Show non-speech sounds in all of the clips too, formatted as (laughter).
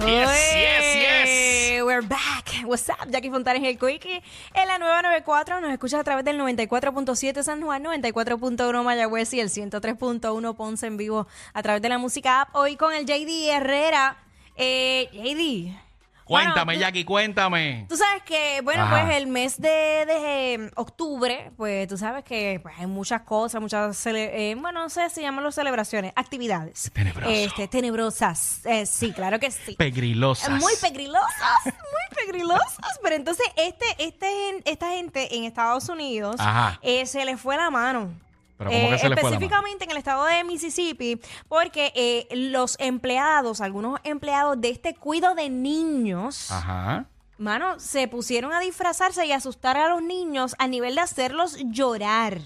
Yes, yes, Oye, We're back. What's up? Jackie Fontanes el Quickie. En la nueva 94 nos escuchas a través del 94.7 San Juan, 94.1 Mayagüez y el 103.1 Ponce en vivo a través de la música app. Hoy con el JD Herrera. Eh, JD. Cuéntame, bueno, tú- Jackie, cuéntame. Tú sabes que, bueno, Ajá. pues el mes de, de, eh, octubre, pues tú sabes que pues, hay muchas cosas, muchas, cele- eh, bueno, no sé si llaman celebraciones, actividades. Tenebroso. Este, tenebrosas. Eh, sí, claro que sí. Pegrilosas. Muy pegrilosas, muy pegrilosas. Pero entonces, este, este, esta gente en Estados Unidos eh, se le fue la mano. Pero ¿cómo que se le fue la mano? específicamente en el estado de Mississippi, porque eh, los empleados, algunos empleados de este cuido de niños, Ajá. mano, se pusieron a disfrazarse y asustar a los niños a nivel de hacerlos llorar.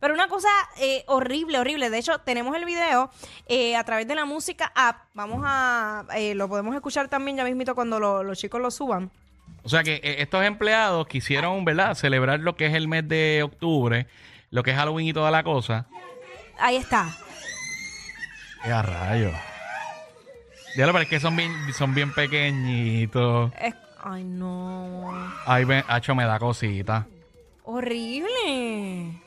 Pero una cosa eh, horrible, horrible. De hecho, tenemos el video eh, a través de la música app. Vamos a... eh, lo podemos escuchar también ya mismito cuando lo- los chicos lo suban. O sea que eh, estos empleados quisieron, ¿verdad?, celebrar lo que es el mes de octubre, lo que es Halloween y toda la cosa. Ahí está. ¡Qué a rayos! Diablo, pero es que son bien, son bien pequeñitos. Es- ay, no. Ay, me, hacho, me da cosita. Horrible.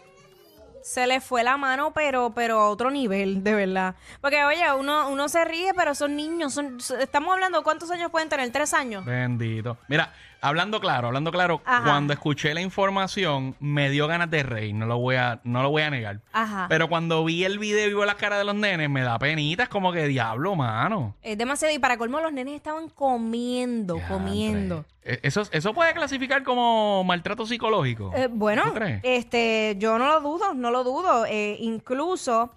Se le fue la mano, pero, pero a otro nivel, de verdad. Porque, oye, uno, uno se ríe, pero son niños. Son, estamos hablando, ¿cuántos años pueden tener? ¿Tres años? Bendito. Mira, hablando claro, hablando claro, Ajá. cuando escuché la información me dio ganas de reír, no lo voy a, no lo voy a negar. Ajá. Pero cuando vi el video y vi las caras de los nenes, me da penita, es como que diablo, mano. Es demasiado. Y para colmo, los nenes estaban comiendo, comiendo. Eh, Eso, eso puede clasificar como maltrato psicológico. Eh, bueno, ¿Tú crees? este, yo no lo dudo, no lo dudo. Eh, incluso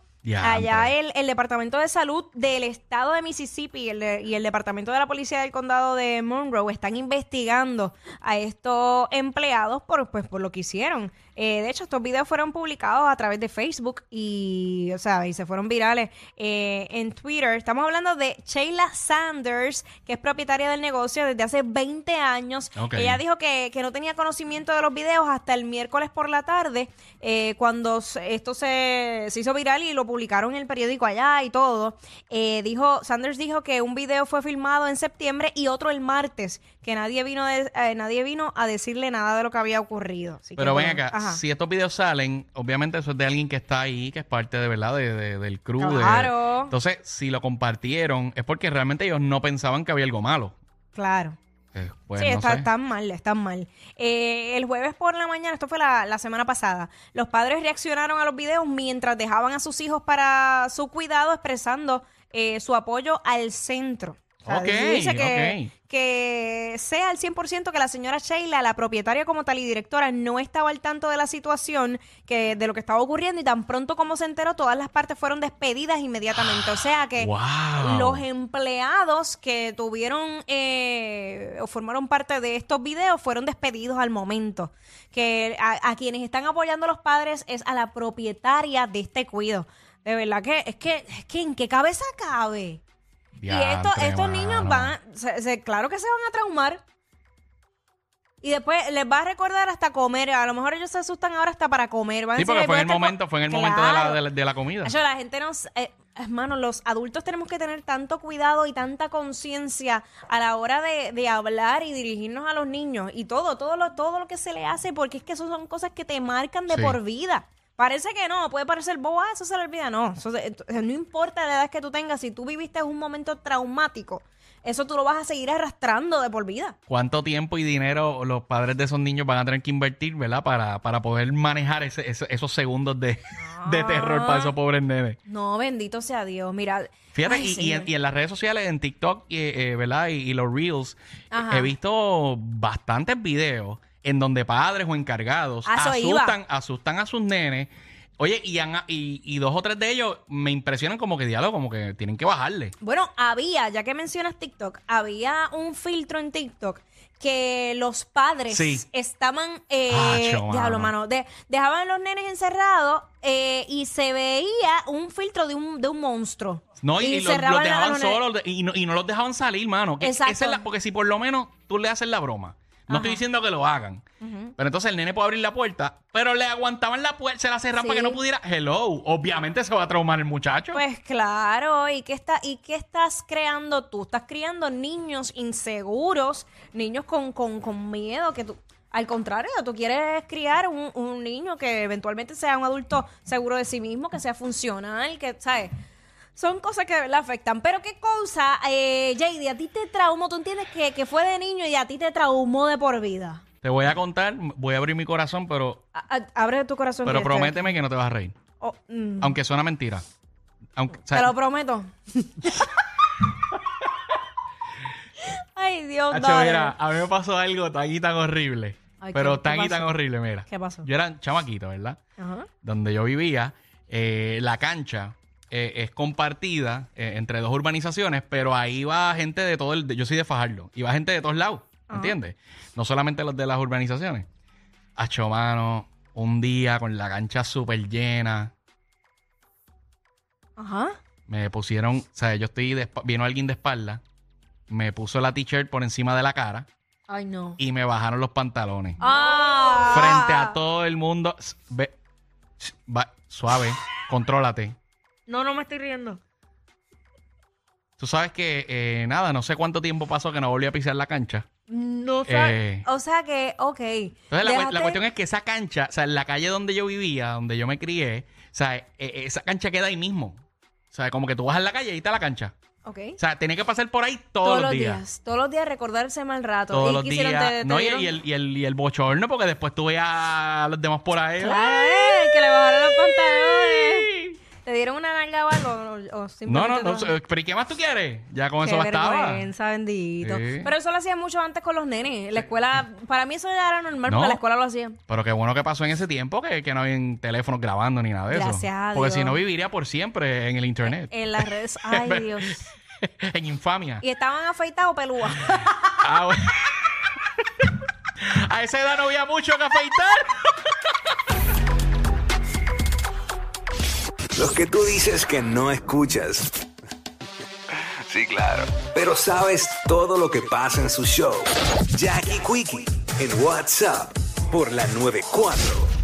Allá el, el Departamento de Salud del estado de Mississippi y el, de- y el Departamento de la Policía del Condado de Monroe están investigando a estos empleados por, pues, por lo que hicieron. Eh, de hecho, estos videos fueron publicados a través de Facebook y, o sea, y se fueron virales eh, en Twitter. Estamos hablando de Sheila Sanders, que es propietaria del negocio desde hace 20 años. Ella dijo que, que no tenía conocimiento de los videos hasta el miércoles por la tarde, eh, cuando esto se, se hizo viral y lo publicaron en el periódico allá y todo. Eh, dijo, Sanders dijo que un video fue filmado en septiembre y otro el martes, que nadie vino, de- eh, nadie vino a decirle nada de lo que había ocurrido. Así que, Pero ven acá, ajá. si estos videos salen, obviamente eso es de alguien que está ahí, que es parte de verdad de, de- del crew. de- Claro. entonces, si lo compartieron, es porque realmente ellos no pensaban que había algo malo. Claro. Eh, pues, sí, no está- sé. están mal, están mal. Eh, el jueves por la mañana, esto fue la, la semana pasada, los padres reaccionaron a los videos mientras dejaban a sus hijos para su cuidado, expresando eh, su apoyo al centro. O sea, Ok, dice que, que sea al 100% que la señora Sheila, la propietaria como tal y directora, no estaba al tanto de la situación, que de lo que estaba ocurriendo y tan pronto como se enteró, todas las partes fueron despedidas inmediatamente. O sea que Wow. los empleados que tuvieron eh, o formaron parte de estos videos fueron despedidos al momento. Que a, a quienes están apoyando a los padres es a la propietaria de este cuido. De verdad que es que, es que en qué cabeza cabe. Y esto, estos niños van, se- se- claro que se van a traumar. Y después les va a recordar hasta comer. A lo mejor ellos se asustan ahora hasta para comer. Van Sí, porque "Ay, fue en el estar co-". momento, fue en el momento de la, de la, de la comida. Nacho, la gente nos... Eh, hermano, los adultos tenemos que tener tanto cuidado y tanta conciencia a la hora de, de hablar y dirigirnos a los niños. Y todo, todo lo, todo lo que se le hace, porque es que eso son cosas que te marcan de Sí. por vida. Parece que no, puede parecer boba, eso se le olvida. No, eso se- eh, no importa la edad que tú tengas, si tú viviste un momento traumático, eso tú lo vas a seguir arrastrando de por vida. ¿Cuánto tiempo y dinero los padres de esos niños van a tener que invertir, ¿verdad? Para, para poder manejar ese- ese- esos segundos de, de terror para esos pobres nenes. No, bendito sea Dios. Mira. Fíjate, ay, y, y señor. en, y en las redes sociales, en TikTok, y, eh, ¿verdad? Y, y los Reels, Ajá. he visto bastantes videos en donde padres o encargados iba. asustan, asustan a sus nenes. Oye, y, han- y, y dos o tres de ellos me impresionan como que diálogo, como que tienen que bajarle. Bueno, había, ya que mencionas TikTok, había un filtro en TikTok que los padres Sí. estaban, eh, Acho, diablo, mano. mano, de- dejaban los nenes encerrados eh, y se veía un filtro de un, de un monstruo. No, y, y los, los cerraban a dejaban nenes. solos de- y no, y no los dejaban salir, mano. Que Exacto. esa es la- porque si por lo menos tú le haces la broma. No estoy diciendo que lo hagan. Pero entonces el nene puede abrir la puerta, pero le aguantaban la puerta, se la cerran para que no pudiera. Hello, obviamente se va a traumar el muchacho. Pues claro, ¿y qué, está, ¿y qué estás creando tú? Estás criando niños inseguros, niños con, con, con miedo, que tú... Al contrario, tú quieres criar un, un niño que eventualmente sea un adulto seguro de sí mismo, que sea funcional, que, ¿sabes? Son cosas que le afectan. Pero qué cosa, eh, JD, a ti te traumó, tú entiendes que, que fue de niño y a ti te traumó de por vida. Te voy a contar, voy a abrir mi corazón, pero, A- a- abre tu corazón. pero que prométeme que no te vas a reír. Oh, mm, Aunque suena mentira. Aunque, o sea, te lo prometo. (laughs) Ay, Dios, Hacho, dale. mira, a mí me pasó algo tan y tan horrible. Ay, pero ¿qué- tan y tan pasó? horrible, mira. ¿Qué pasó? Yo era chamaquito, ¿verdad? Ajá. Donde yo vivía, eh, la cancha eh, es compartida eh, entre dos urbanizaciones, pero ahí va gente de todo el... Yo soy de Fajardo. Y va gente de todos lados, ¿entiendes? No solamente los de las urbanizaciones. Hacho, mano, un día con la cancha súper llena, Ajá. me pusieron... O sea, yo estoy... De, vino alguien de espalda, me puso la t-shirt por encima de la cara Ay, no. y me bajaron los pantalones. Ah. frente a todo el mundo. Ve, va- suave, contrólate. No, no me estoy riendo. Tú sabes que, eh, nada, no sé cuánto tiempo pasó que no volví a pisar la cancha. No sé. Eh. O sea que, ok. Entonces, la, cu- la cuestión es que esa cancha, o sea, en la calle donde yo vivía, donde yo me crié, o sea, eh, eh, esa cancha queda ahí mismo. O sea, como que tú vas en la calle y ahí está la cancha. Ok. O sea, tenía que pasar por ahí todos, los días. Todos los días recordarse mal rato. Todos ¿Y los días. ¿Te- te no, y el, y, el, y el bochorno, porque después tú veías a los demás por ahí. Claro, eh, que le bajaron los pantalones. ¿Te dieron una nalga o algo? O, o No, no, simplemente no. te- eh, ¿Pero y qué más tú quieres? Ya con Qué eso bastaba. vergüenza, bendito. Sí. Pero eso lo hacían mucho antes con los nenes. En la escuela, para mí eso ya era normal No. porque en la escuela lo hacían. Pero qué bueno que pasó en ese tiempo que, que no había teléfonos grabando ni nada de eso. Gracias a Porque Dios. si no viviría por siempre en el internet. En las redes. (laughs) Ay, Dios. (laughs) en infamia. Y estaban afeitados pelúas. (laughs) Ah, bueno. a esa edad no había mucho que afeitar. Los que tú dices que no escuchas. Sí, claro. Pero sabes todo lo que pasa en su show. Jackie Quickie en WhatsApp por la 94.